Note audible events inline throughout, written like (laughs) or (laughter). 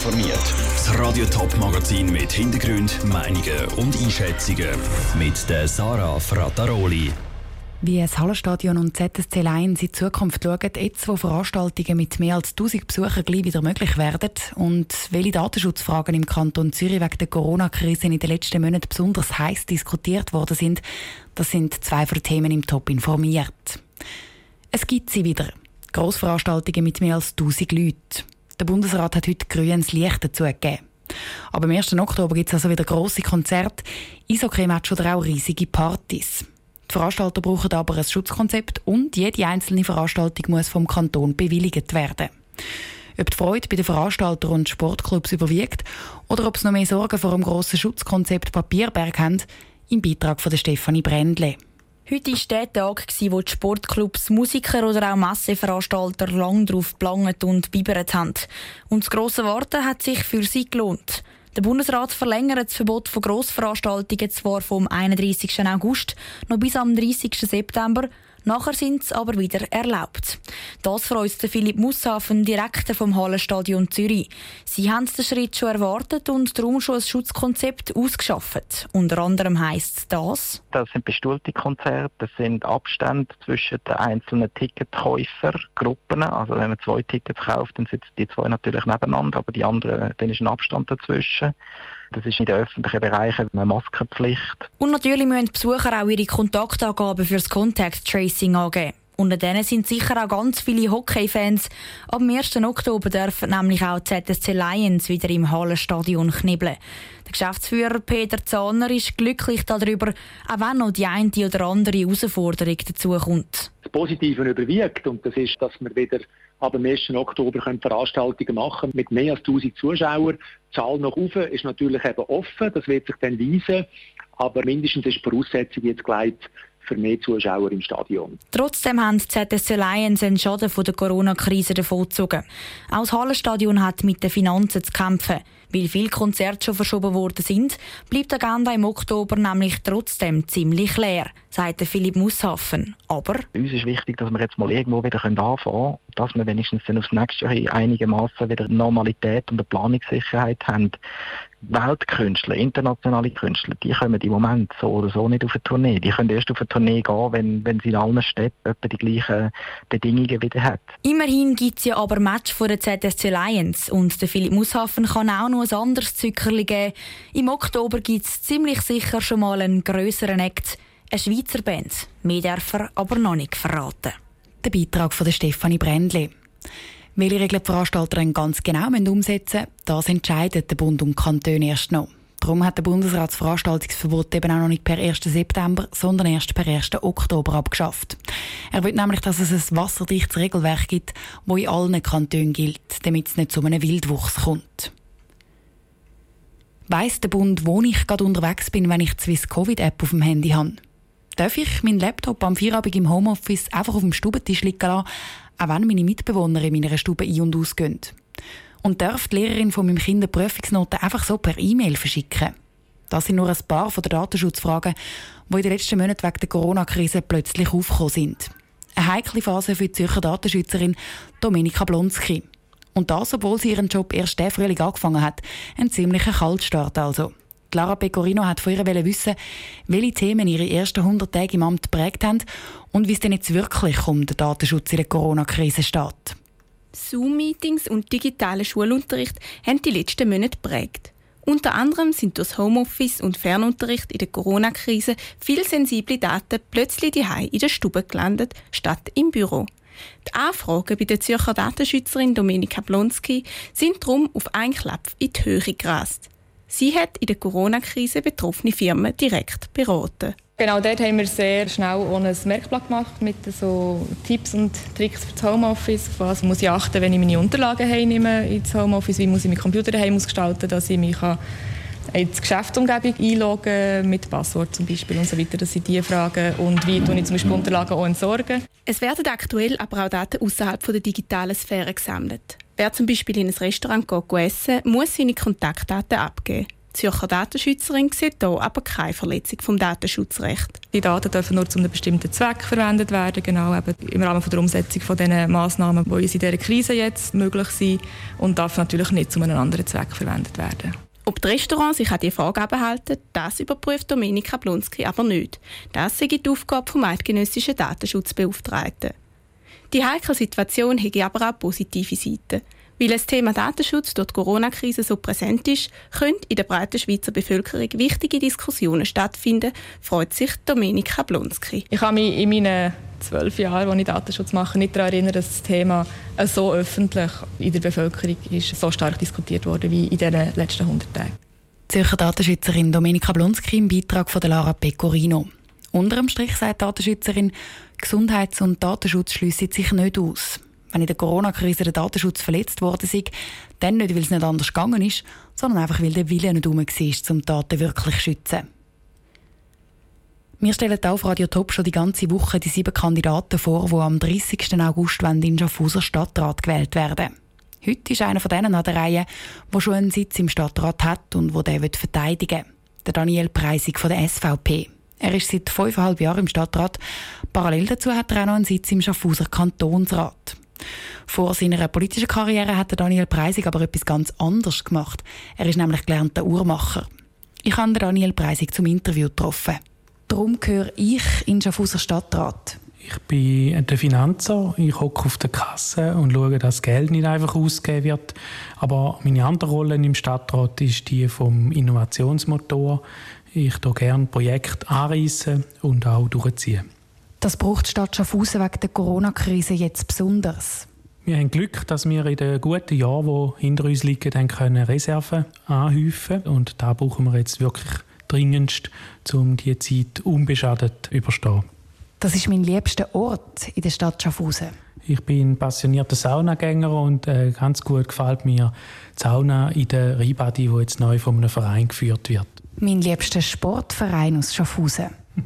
Informiert. Das Radio Top Magazin mit Hintergrund, Meinungen und Einschätzungen mit der Sarah Frataroli. Wie das Hallenstadion und ZSC Lions in Zukunft schauen, jetzt wo Veranstaltungen mit mehr als 1000 Besuchern gleich wieder möglich werden und welche Datenschutzfragen im Kanton Zürich wegen der Corona-Krise in den letzten Monaten besonders heiß diskutiert worden sind, das sind zwei von Themen im Top informiert. Es gibt sie wieder. Grossveranstaltungen mit mehr als 1000 Leuten. Der Bundesrat hat heute grünes Licht dazu gegeben. Aber am 1. Oktober gibt es also wieder grosse Konzerte, Eishockey-Match oder auch riesige Partys. Die Veranstalter brauchen aber ein Schutzkonzept und jede einzelne Veranstaltung muss vom Kanton bewilligt werden. Ob die Freude bei den Veranstaltern und Sportclubs überwiegt oder ob es noch mehr Sorgen vor einem grossen Schutzkonzept Papierberg haben, im Beitrag von Stefanie Brändle. Heute war der Tag, wo die Sportclubs, Musiker oder auch Masseveranstalter lang darauf gelangt und bibert haben. Und das grosse Warten hat sich für sie gelohnt. Der Bundesrat verlängert das Verbot von Grossveranstaltungen zwar vom 31. August noch bis am 30. September, Nachher sind sie aber wieder erlaubt. Das freut Philipp Musshafen, Direktor vom Hallenstadion Zürich. Sie haben den Schritt schon erwartet und darum schon ein Schutzkonzept ausgeschafft. Unter anderem heisst das. Das sind bestuhlte Konzerte, das sind Abstände zwischen den einzelnen Ticketkäufergruppen. Also wenn man zwei Tickets kauft, dann sitzen die zwei natürlich nebeneinander, aber die anderen, dann ist ein Abstand dazwischen. Das ist in den öffentlichen Bereichen eine Maskenpflicht. Und natürlich müssen die Besucher auch ihre Kontaktangaben für das Contact Tracing angeben. Unter denen sind sicher auch ganz viele Hockey-Fans. Am 1. Oktober dürfen nämlich auch ZSC Lions wieder im Hallenstadion knibbeln. Der Geschäftsführer Peter Zahner ist glücklich darüber, auch wenn noch die eine oder andere Herausforderung dazukommt. Das Positive überwiegt und das ist, dass wir wieder ab dem 1. Oktober können Veranstaltungen machen mit mehr als 1000 Zuschauern. Die Zahl noch oben ist natürlich eben offen, das wird sich dann weisen, aber mindestens ist die Voraussetzung jetzt gelegt, für mehr Zuschauer im Stadion. Trotzdem haben die ZSC Lions einen Schaden von der Corona-Krise davongezogen. Auch das Hallenstadion hat mit den Finanzen zu kämpfen. Weil viele Konzerte schon verschoben worden sind, bleibt die Agenda im Oktober nämlich trotzdem ziemlich leer, sagt Philipp Musshafen. Aber uns ist wichtig, dass wir jetzt mal irgendwo wieder anfangen können, dass wir wenigstens dann aufs nächste Jahr einigermaßen wieder Normalität und eine Planungssicherheit haben. Weltkünstler, internationale Künstler, die kommen im Moment so oder so nicht auf eine Tournee. Die können erst auf eine Tournee gehen, wenn, wenn sie in allen Städten etwa die gleichen Bedingungen wieder hat. Immerhin gibt es ja aber Match von der ZSC Lions und der Philipp Mushafen kann auch noch ein anderes Zückerli geben. Im Oktober gibt es ziemlich sicher schon mal einen grösseren Act, eine Schweizer Band. Mehr darf er aber noch nicht verraten. Der Beitrag von Stefanie Brändli. Welche Regeln die Veranstalter ganz genau umsetzen müssen, das entscheiden der Bund und Kantone erst noch. Darum hat der Bundesrat das Veranstaltungsverbot eben auch noch nicht per 1. September, sondern erst per 1. Oktober abgeschafft. Er will nämlich, dass es ein wasserdichtes Regelwerk gibt, das in allen Kantonen gilt, damit es nicht zu einem Wildwuchs kommt. Weiss der Bund, wo ich gerade unterwegs bin, wenn ich die Swiss Covid App auf dem Handy habe? Darf ich meinen Laptop am Feierabend im Homeoffice einfach auf dem Stubentisch liegen lassen, auch wenn meine Mitbewohner in meiner Stube ein- und ausgehen. Und darf die Lehrerin von meinem Kind Prüfungsnoten einfach so per E-Mail verschicken. Das sind nur ein paar von den Datenschutzfragen, die in den letzten Monaten wegen der Corona-Krise plötzlich aufgekommen sind. Eine heikle Phase für die Zürcher Datenschützerin Domenika Blonski. Und das, obwohl sie ihren Job erst der Frühling angefangen hat. Ein ziemlicher Kaltstart also. Lara Pecorino hat von ihr wissen, welche Themen ihre ersten 100 Tage im Amt geprägt haben und wie es denn jetzt wirklich um den Datenschutz in der Corona-Krise steht. Zoom-Meetings und digitaler Schulunterricht haben die letzten Monate geprägt. Unter anderem sind durch Homeoffice und Fernunterricht in der Corona-Krise viele sensible Daten plötzlich die in der Stube gelandet, statt im Büro. Die Anfragen bei der Zürcher Datenschützerin Domenika Blonski sind darum auf einen Klapp in die Höhe gerast. Sie hat in der Corona-Krise betroffene Firmen direkt beraten. Genau, dort haben wir sehr schnell ohne ein Merkblatt gemacht mit so Tipps und Tricks für das Homeoffice. Was muss ich achten, wenn ich meine Unterlagen heimnehme ins Homeoffice? Wie muss ich meinen Computer daheim ausgestalten, dass ich mich in die Geschäftsumgebung einloggen mit Passwort zum Beispiel und so weiter. Das sind die Fragen. Und wie tue ich zum Beispiel Unterlagen auch entsorgen? Es werden aktuell aber auch Daten außerhalb der digitalen Sphäre gesammelt. Wer zum Beispiel in ein Restaurant geht essen muss seine Kontaktdaten abgeben. Zürcher Datenschützerin sieht hier aber keine Verletzung vom Datenschutzrecht. Die Daten dürfen nur zu einem bestimmten Zweck verwendet werden, genau eben im Rahmen der Umsetzung von den Massnahmen, die uns in dieser Krise jetzt möglich sind und darf natürlich nicht zu einem anderen Zweck verwendet werden. Ob die Restaurants sich an diese Vorgaben halten, das überprüft Dominika Blunski aber nicht. Das sei die Aufgabe vom eidgenössischen Datenschutzbeauftragten. Die heikle Situation hätte aber auch positive Seiten. Weil das Thema Datenschutz durch die Corona-Krise so präsent ist, können in der breiten Schweizer Bevölkerung wichtige Diskussionen stattfinden, freut sich Dominika Blunski. Ich habe mich in meinen zwölf Jahren, als ich Datenschutz mache, nicht daran erinnern, dass das Thema so öffentlich in der Bevölkerung ist, so stark diskutiert wurde wie in den letzten 100 Tagen. Zürcher Datenschützerin Domenica Blonski im Beitrag von der Lara Pecorino. Unter dem Strich sagt die Datenschützerin, Gesundheits- und Datenschutz schliessen sich nicht aus. Wenn in der Corona-Krise der Datenschutz verletzt worden ist, dann nicht, weil es nicht anders gegangen ist, sondern einfach, weil der Wille nicht herum war, um Daten wirklich zu schützen. Wir stellen auf Radio Top schon die ganze Woche die sieben Kandidaten vor, die am 30. August in Schaffhauser Stadtrat gewählt werden. Heute ist einer von denen an der Reihe, der schon einen Sitz im Stadtrat hat und wo der verteidigen will. Der Daniel Preisig von der SVP. Er ist seit fünfeinhalb Jahren im Stadtrat. Parallel dazu hat er auch noch einen Sitz im Schaffhauser Kantonsrat. Vor seiner politischen Karriere hat Daniel Preisig aber etwas ganz anderes gemacht. Er ist nämlich gelernter Uhrmacher. Ich habe Daniel Preisig zum Interview getroffen. Darum gehöre ich in Schaffhauser Stadtrat. Ich bin der Finanzer. Ich hocke auf der Kasse und schaue, dass Geld nicht einfach ausgegeben wird. Aber meine andere Rolle im Stadtrat ist die vom Innovationsmotor. Ich hier gerne Projekte anreissen und auch durchziehen. Das braucht die Stadt Schaffhausen wegen der Corona-Krise jetzt besonders. Wir haben Glück, dass wir in den guten Jahren, die hinter uns liegen, dann können Reserven anhäufen Und da brauchen wir jetzt wirklich dringendst, um diese Zeit unbeschadet zu überstehen. Das ist mein liebster Ort in der Stadt Schaffhausen. Ich bin passionierter Saunagänger und äh, ganz gut gefällt mir die Sauna in der Ribadi, die jetzt neu von einem Verein geführt wird. Mein liebster Sportverein aus Schaffhausen. (laughs)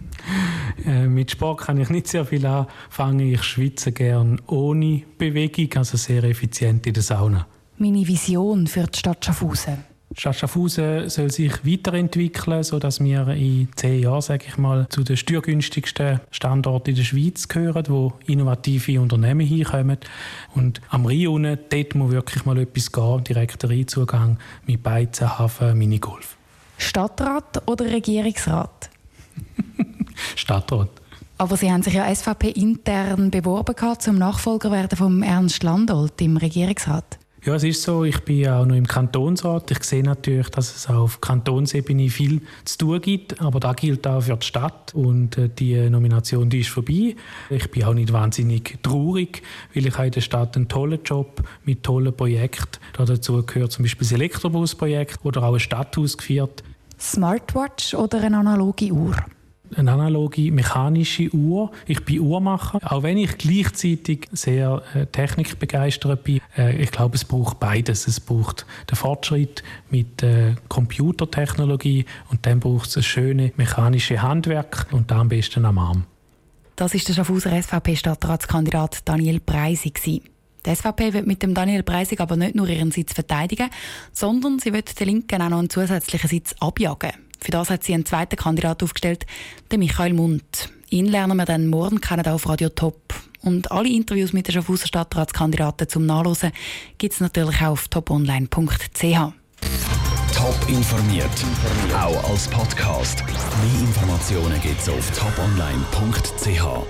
Äh, mit Sport kann ich nicht sehr viel anfangen. Ich schwitze gern ohne Bewegung, also sehr effizient in der Sauna. Meine Vision für die Stadt Schaffhausen. Schaffhausen soll sich weiterentwickeln, sodass wir in zehn Jahren, sage ich mal, zu den steuergünstigsten Standorten in der Schweiz gehören, wo innovative Unternehmen hinkommen. Und am Rhein dort muss wirklich mal etwas gehen, direkter Rheinzugang mit Beizen, Hafen, Minigolf. Stadtrat oder Regierungsrat? (laughs) Stadtrat. Aber Sie haben sich ja SVP intern beworben zum Nachfolger werden von Ernst Landolt im Regierungsrat. Ja, es ist so. Ich bin auch noch im Kantonsrat. Ich sehe natürlich, dass es auf Kantonsebene viel zu tun gibt, aber da gilt auch für die Stadt und äh, die Nomination die ist vorbei. Ich bin auch nicht wahnsinnig traurig, weil ich in der Stadt einen tollen Job mit tollen Projekten. dazu gehört zum Beispiel das Elektrobusprojekt oder auch ein Stadthaus geführt. Smartwatch oder eine analoge Uhr? Eine analoge mechanische Uhr. Ich bin Uhrmacher, auch wenn ich gleichzeitig sehr äh, technikbegeistert bin. Äh, ich glaube, es braucht beides. Es braucht den Fortschritt mit äh, Computertechnologie und dann braucht es ein schönes mechanisches Handwerk und dann am besten am Arm. Das ist der Schaffhauser SVP-Stadtratskandidat Daniel Preisig. Die SVP wird mit dem Daniel Preisig aber nicht nur ihren Sitz verteidigen, sondern sie wird den Linken auch noch einen zusätzlichen Sitz abjagen. Für das hat sie einen zweiten Kandidat aufgestellt, den Michael Mund. Ihn lernen wir dann morgen kennen auf Radio Top. Und alle Interviews mit den Schaffhauser Stadtratskandidaten zum Nachlesen gibt es natürlich auch auf toponline.ch. Top informiert, auch als Podcast. Mehr Informationen gibt es auf toponline.ch.